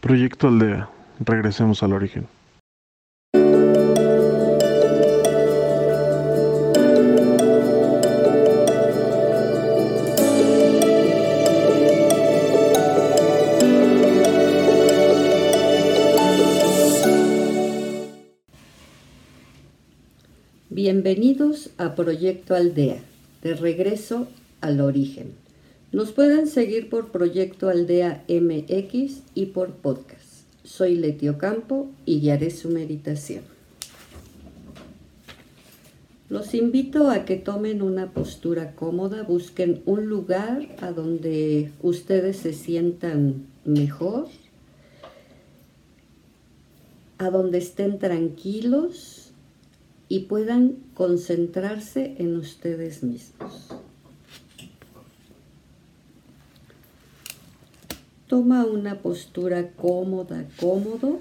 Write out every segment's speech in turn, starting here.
Proyecto Aldea. Regresemos al origen. Bienvenidos a Proyecto Aldea, de regreso al origen. Nos pueden seguir por Proyecto Aldea MX y por podcast. Soy Letio Campo y guiaré su meditación. Los invito a que tomen una postura cómoda, busquen un lugar a donde ustedes se sientan mejor, a donde estén tranquilos y puedan concentrarse en ustedes mismos. Toma una postura cómoda, cómodo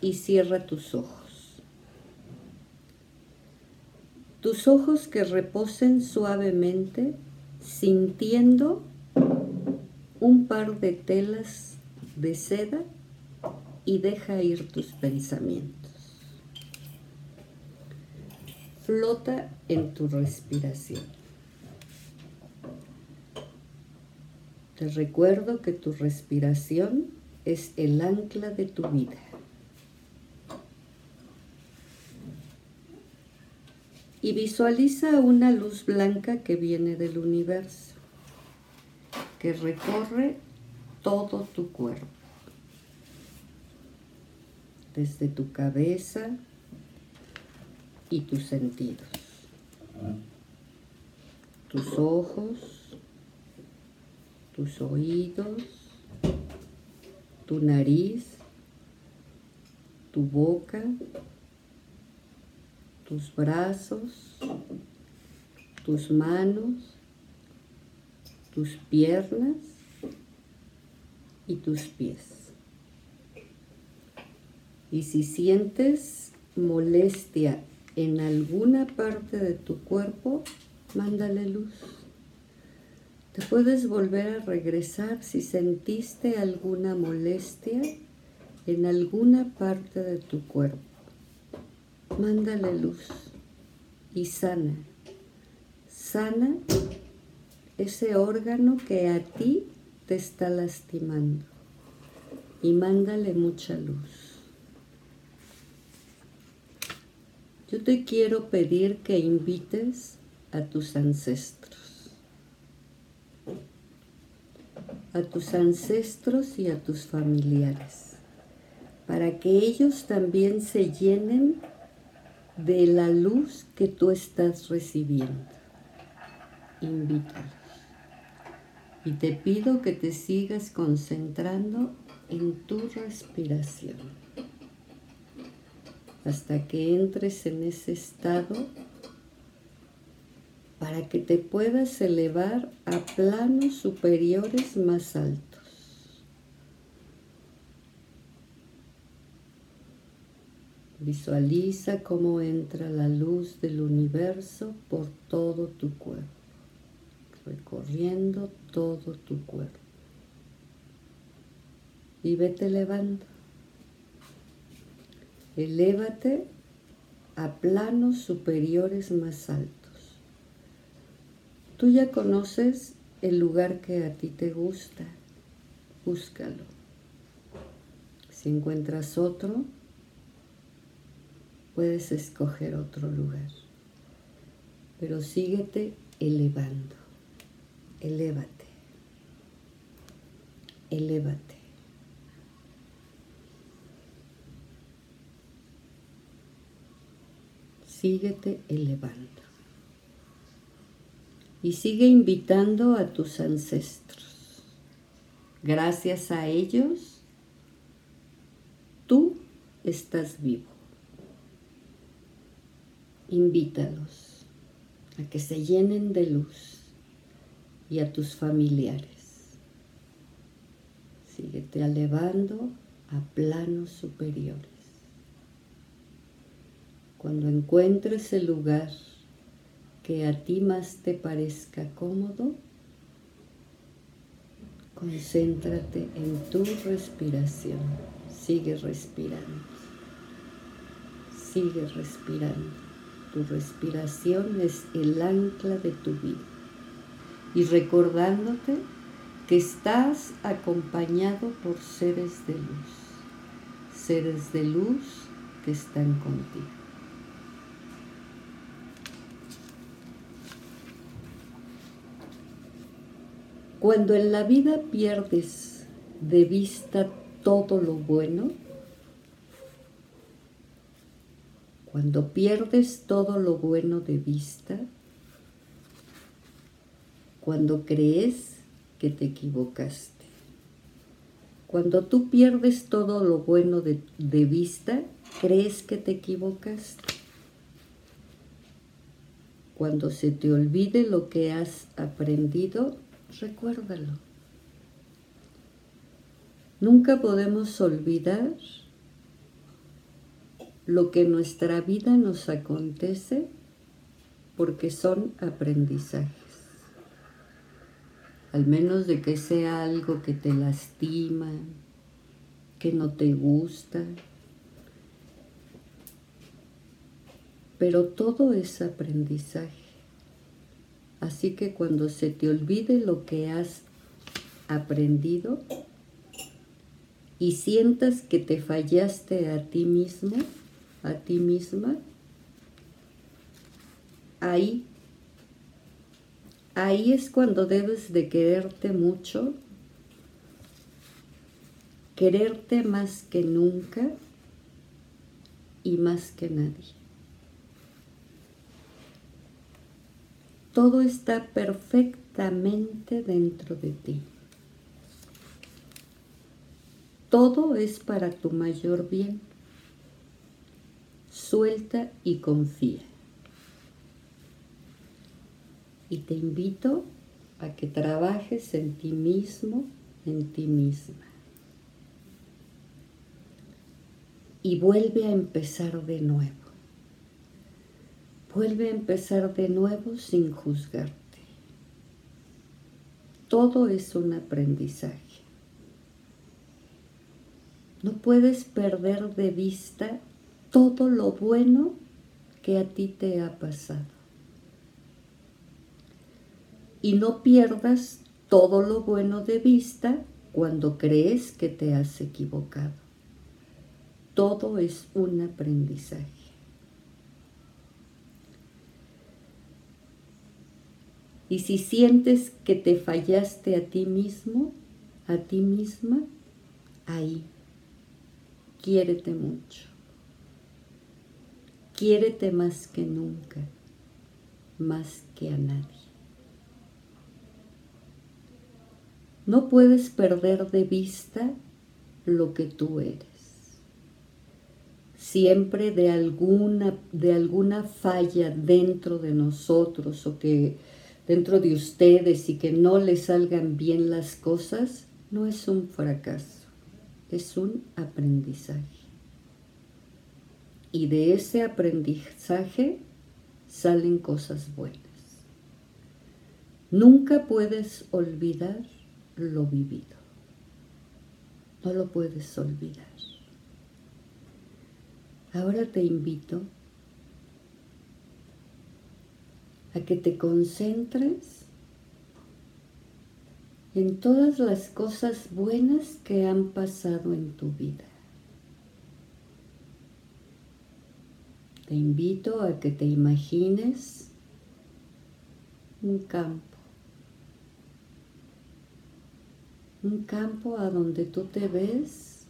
y cierra tus ojos. Tus ojos que reposen suavemente sintiendo un par de telas de seda y deja ir tus pensamientos flota en tu respiración. Te recuerdo que tu respiración es el ancla de tu vida. Y visualiza una luz blanca que viene del universo, que recorre todo tu cuerpo, desde tu cabeza, y tus sentidos. Tus ojos, tus oídos, tu nariz, tu boca, tus brazos, tus manos, tus piernas y tus pies. Y si sientes molestia en alguna parte de tu cuerpo, mándale luz. Te puedes volver a regresar si sentiste alguna molestia en alguna parte de tu cuerpo. Mándale luz y sana. Sana ese órgano que a ti te está lastimando y mándale mucha luz. Yo te quiero pedir que invites a tus ancestros, a tus ancestros y a tus familiares, para que ellos también se llenen de la luz que tú estás recibiendo. Invítalos. Y te pido que te sigas concentrando en tu respiración hasta que entres en ese estado para que te puedas elevar a planos superiores más altos. Visualiza cómo entra la luz del universo por todo tu cuerpo, recorriendo todo tu cuerpo. Y vete elevando. Elévate a planos superiores más altos. Tú ya conoces el lugar que a ti te gusta. Búscalo. Si encuentras otro, puedes escoger otro lugar. Pero síguete elevando. Elévate. Elévate. síguete elevando. Y sigue invitando a tus ancestros. Gracias a ellos, tú estás vivo. Invítalos a que se llenen de luz y a tus familiares. Síguete elevando a planos superiores. Cuando encuentres el lugar que a ti más te parezca cómodo, Concéntrate en tu respiración. Sigue respirando. Sigue respirando. Tu respiración es el ancla de tu vida. Y recordándote que estás acompañado por seres de luz. Seres de luz que están contigo. Cuando en la vida pierdes de vista todo lo bueno, cuando pierdes todo lo bueno de vista, cuando crees que te equivocaste, cuando tú pierdes todo lo bueno de, de vista, crees que te equivocaste. Cuando se te olvide lo que has aprendido, recuérdalo. Nunca podemos olvidar lo que en nuestra vida nos acontece porque son aprendizajes. Al menos de que sea algo que te lastima, que no te gusta. Pero todo es aprendizaje. Así que cuando se te olvide lo que has aprendido y sientas que te fallaste a ti mismo, a ti misma, ahí, ahí es cuando debes de quererte mucho, quererte más que nunca y más que nadie. Todo está perfectamente dentro de ti. Todo es para tu mayor bien. Suelta y confía. Y te invito a que trabajes en ti mismo, en ti misma. Y vuelve a empezar de nuevo. Vuelve a empezar de nuevo sin juzgarte. Todo es un aprendizaje. No puedes perder de vista todo lo bueno que a ti te ha pasado. Y no pierdas todo lo bueno de vista cuando crees que te has equivocado. Todo es un aprendizaje. Y si sientes que te fallaste a ti mismo, a ti misma, ahí, quiérete mucho. Quiérete más que nunca, más que a nadie. No puedes perder de vista lo que tú eres. Siempre de alguna, de alguna falla dentro de nosotros o que dentro de ustedes y que no les salgan bien las cosas, no es un fracaso, es un aprendizaje. Y de ese aprendizaje salen cosas buenas. Nunca puedes olvidar lo vivido. No lo puedes olvidar. Ahora te invito a que te concentres en todas las cosas buenas que han pasado en tu vida. Te invito a que te imagines un campo. Un campo a donde tú te ves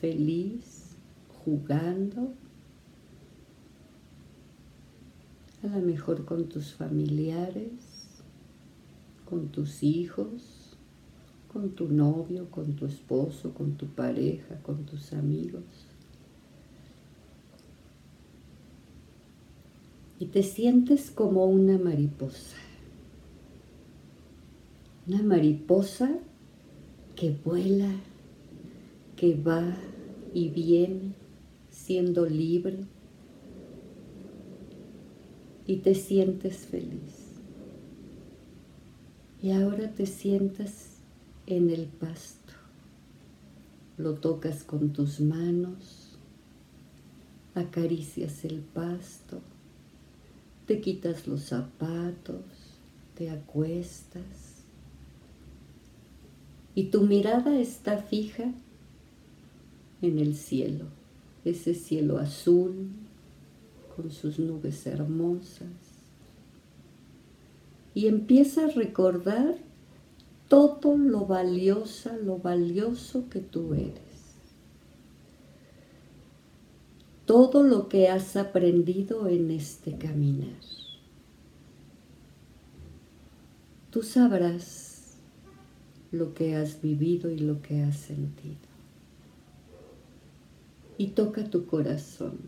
feliz, jugando, a lo mejor con tus familiares, con tus hijos, con tu novio, con tu esposo, con tu pareja, con tus amigos. Y te sientes como una mariposa. Una mariposa que vuela, que va y viene siendo libre y te sientes feliz. Y ahora te sientas en el pasto. Lo tocas con tus manos, acaricias el pasto, te quitas los zapatos, te acuestas y tu mirada está fija en el cielo, ese cielo azul con sus nubes hermosas. Y empieza a recordar todo lo valiosa, lo valioso que tú eres. Todo lo que has aprendido en este caminar. Tú sabrás lo que has vivido y lo que has sentido y toca tu corazón.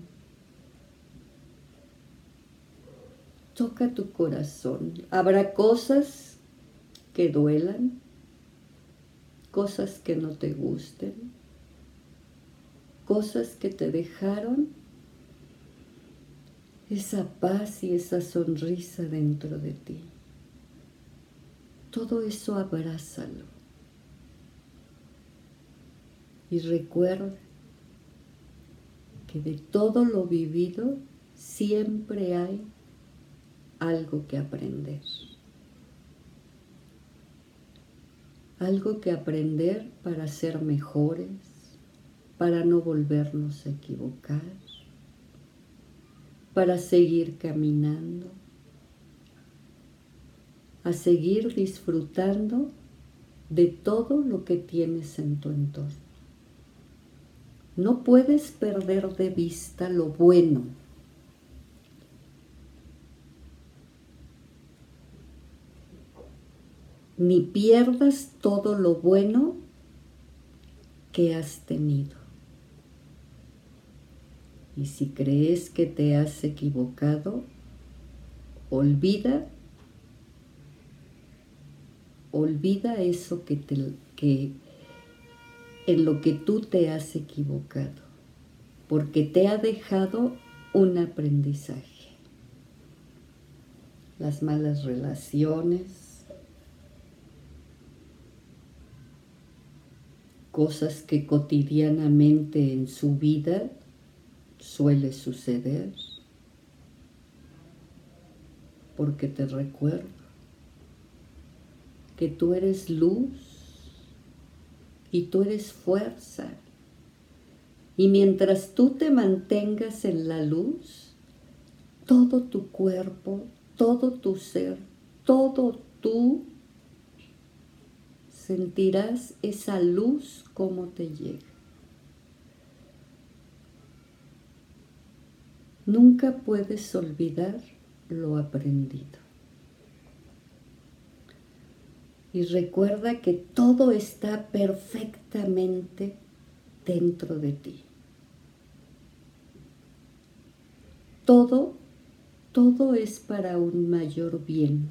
Toca tu corazón. Habrá cosas que duelan, cosas que no te gusten, cosas que te dejaron esa paz y esa sonrisa dentro de ti. Todo eso abrázalo. Y recuerda de todo lo vivido siempre hay algo que aprender. Algo que aprender para ser mejores, para no volvernos a equivocar, para seguir caminando, a seguir disfrutando de todo lo que tienes en tu entorno. No puedes perder de vista lo bueno. Ni pierdas todo lo bueno que has tenido. Y si crees que te has equivocado, olvida, olvida eso que, te, que en lo que tú te has equivocado, porque te ha dejado un aprendizaje. Las malas relaciones, cosas que cotidianamente en su vida suele suceder, porque te recuerdo que tú eres luz y tú eres fuerza. Y mientras tú te mantengas en la luz, todo tu cuerpo, todo tu ser, todo tú sentirás esa luz como te llega. Nunca puedes olvidar lo aprendido. y recuerda que todo está perfectamente dentro de ti. Todo, todo es para un mayor bien.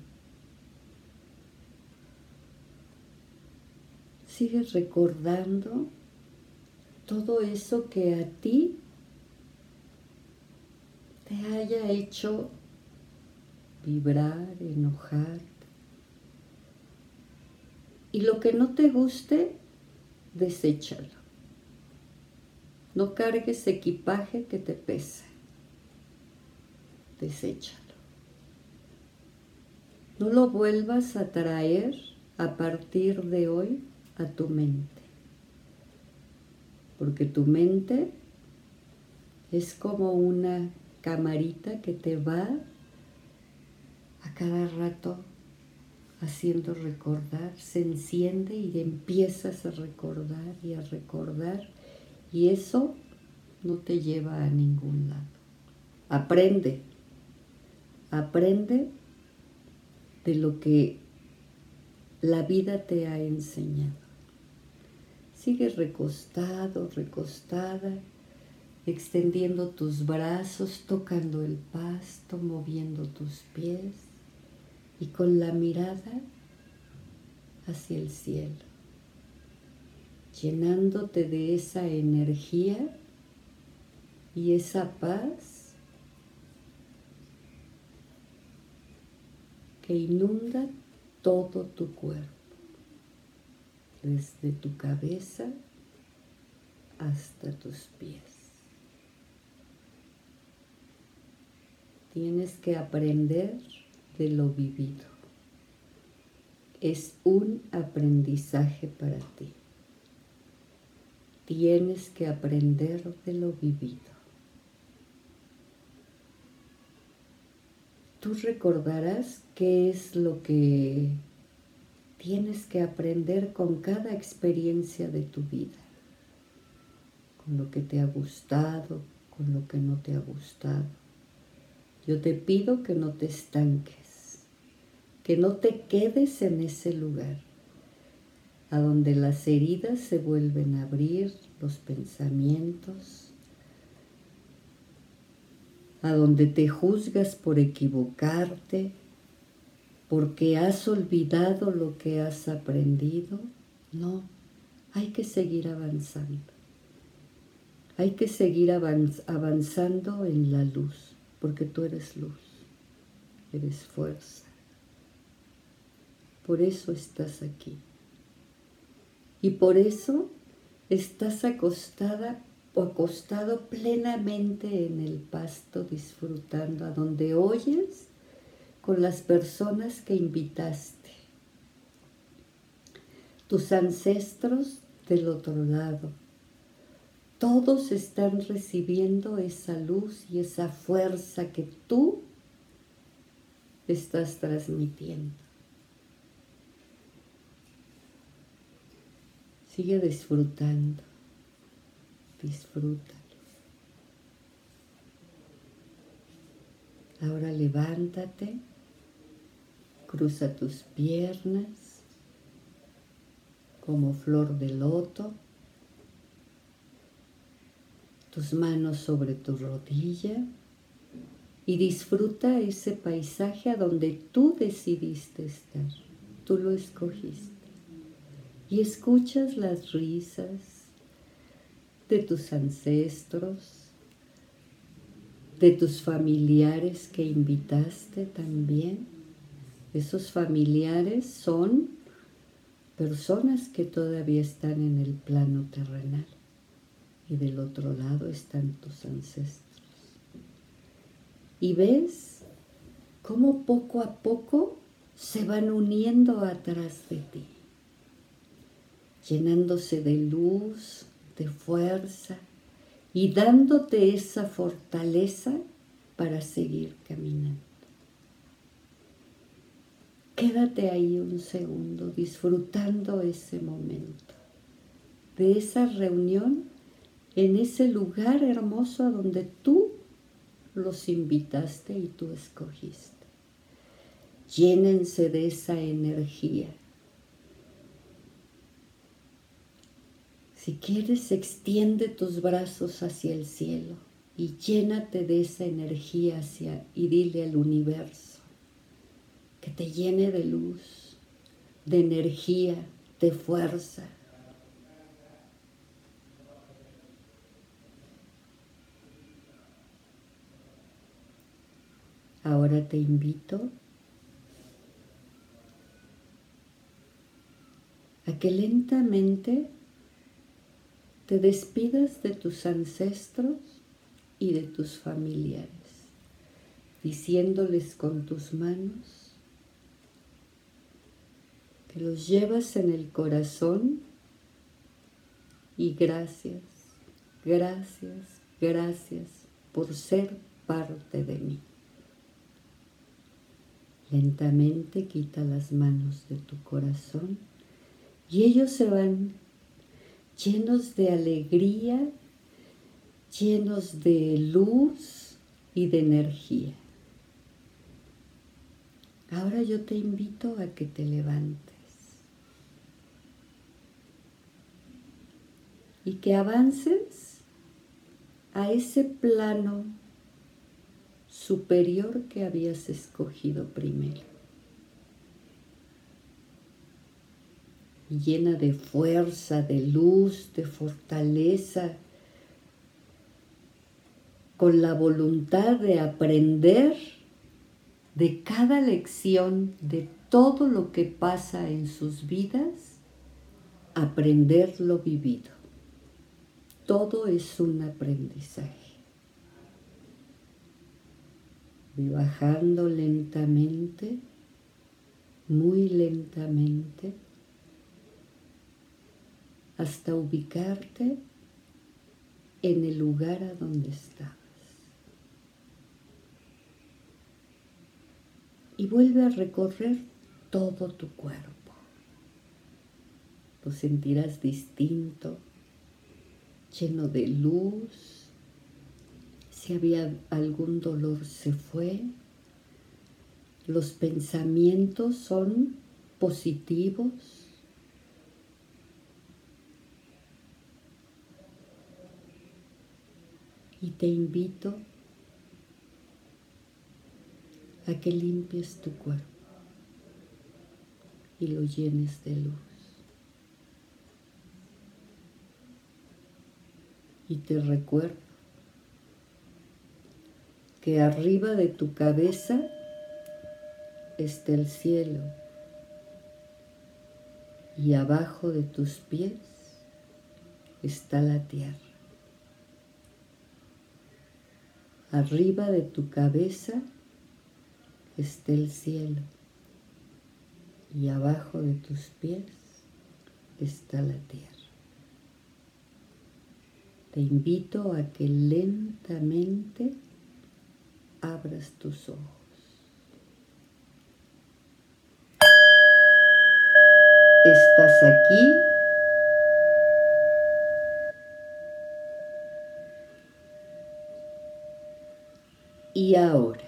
Sigues recordando todo eso que a ti te haya hecho vibrar, enojar, y lo que no te guste, deséchalo. No cargues equipaje que te pesa. Deséchalo. No lo vuelvas a traer a partir de hoy a tu mente. Porque tu mente es como una camarita que te va a cada rato haciendo recordar, se enciende y empiezas a recordar y a recordar y eso no te lleva a ningún lado. Aprende, aprende de lo que la vida te ha enseñado. Sigue recostado, recostada, extendiendo tus brazos, tocando el pasto, moviendo tus pies y con la mirada hacia el cielo, llenándote de esa energía y esa paz que inunda todo tu cuerpo. Desde tu cabeza hasta tus pies. Tienes que aprender de lo vivido. Es un aprendizaje para ti. Tienes que aprender de lo vivido. Tú recordarás qué es lo que tienes que aprender con cada experiencia de tu vida, con lo que te ha gustado, con lo que no te ha gustado. Yo te pido que no te estanques, que no te quedes en ese lugar, a donde las heridas se vuelven a abrir, los pensamientos, a donde te juzgas por equivocarte, porque has olvidado lo que has aprendido. No, hay que seguir avanzando. Hay que seguir avanzando en la luz, porque tú eres luz, eres fuerza. Por eso estás aquí. Y por eso estás acostada o acostado plenamente en el pasto disfrutando, a donde oyes con las personas que invitaste. Tus ancestros del otro lado. Todos están recibiendo esa luz y esa fuerza que tú estás transmitiendo. Sigue disfrutando. Disfruta. Ahora levántate Cruza tus piernas como flor de loto, tus manos sobre tu rodilla y disfruta ese paisaje a donde tú decidiste estar, tú lo escogiste. Y escuchas las risas de tus ancestros, de tus familiares que invitaste también esos familiares son personas que todavía están en el plano terrenal y del otro lado están tus ancestros. Y ves cómo poco a poco se van uniendo atrás de ti, llenándose de luz, de fuerza y dándote esa fortaleza para seguir caminando. Quédate ahí un segundo disfrutando ese momento, de esa reunión en ese lugar hermoso a donde tú los invitaste y tú escogiste. Llénense de esa energía. Si quieres, extiende tus brazos hacia el cielo y llénate de esa energía hacia, y dile al universo que te llene de luz, de energía, de fuerza. Ahora te invito a que lentamente te despidas de tus ancestros y de tus familiares, diciéndoles con tus manos, los llevas en el corazón y gracias, gracias, gracias por ser parte de mí. Lentamente quita las manos de tu corazón y ellos se van llenos de alegría, llenos de luz y de energía. Ahora yo te invito a que te levantes. Y que avances a ese plano superior que habías escogido primero. Llena de fuerza, de luz, de fortaleza, con la voluntad de aprender de cada lección, de todo lo que pasa en sus vidas aprender lo vivido. Todo es un aprendizaje. Ve bajando lentamente, muy lentamente, hasta ubicarte en el lugar a donde estabas. Y vuelve a recorrer todo tu cuerpo. Lo sentirás distinto, lleno de luz. Si había algún dolor se fue. Los pensamientos son positivos. Y te invito a que limpies tu cuerpo y lo llenes de luz. Y te recuerdo que arriba de tu cabeza está el cielo y abajo de tus pies está la tierra. Arriba de tu cabeza está el cielo y abajo de tus pies está la tierra. Te invito a que lentamente abras tus ojos. Estás aquí y ahora.